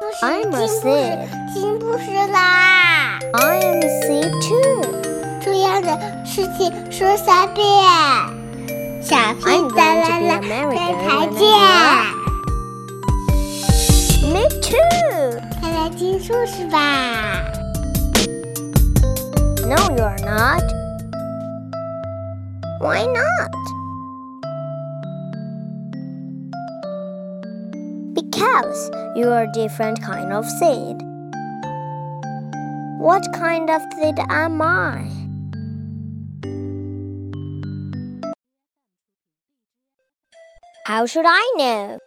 I'm a seed，进步是啦。I am a C too。这样的事情说三遍。小屁哒啦啦，电台见。Me too。快来听故事吧。No, you're not. Why not? Because you are a different kind of seed. What kind of seed am I? How should I know?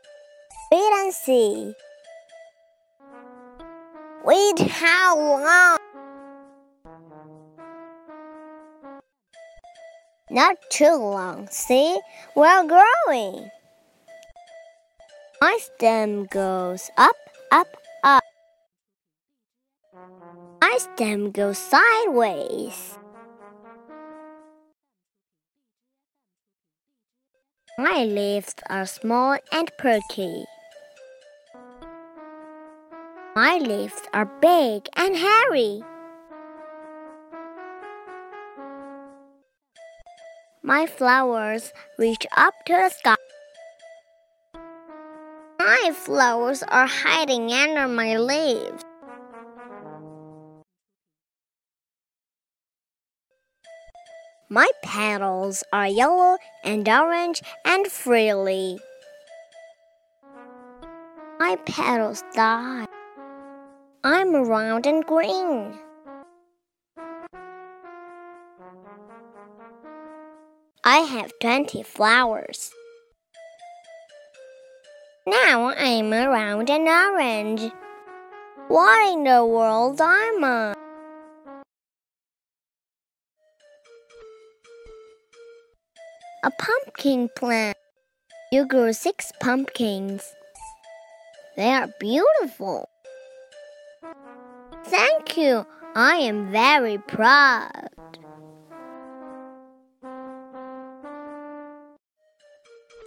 Wait and see. Wait, how long? Not too long, see? We're growing. My stem goes up, up, up. My stem goes sideways. My leaves are small and perky. My leaves are big and hairy. My flowers reach up to the sky. My flowers are hiding under my leaves. My petals are yellow and orange and frilly. My petals die. I'm round and green. I have 20 flowers. Now I'm around an orange. What in the world am I? A pumpkin plant. You grew six pumpkins. They are beautiful. Thank you. I am very proud.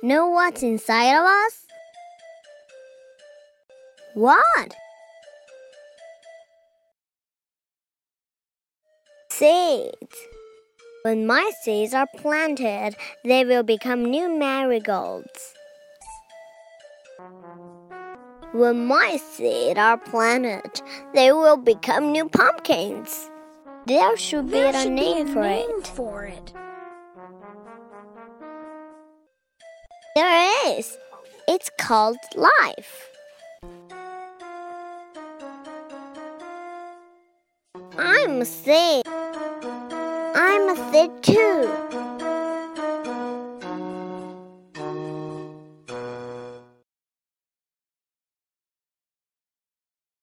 Know what's inside of us? What? Seeds. When my seeds are planted, they will become new marigolds. When my seeds are planted, they will become new pumpkins. There should be There a should name be a for name for it. There is. It's called life. I'm a seed. I'm a seed too.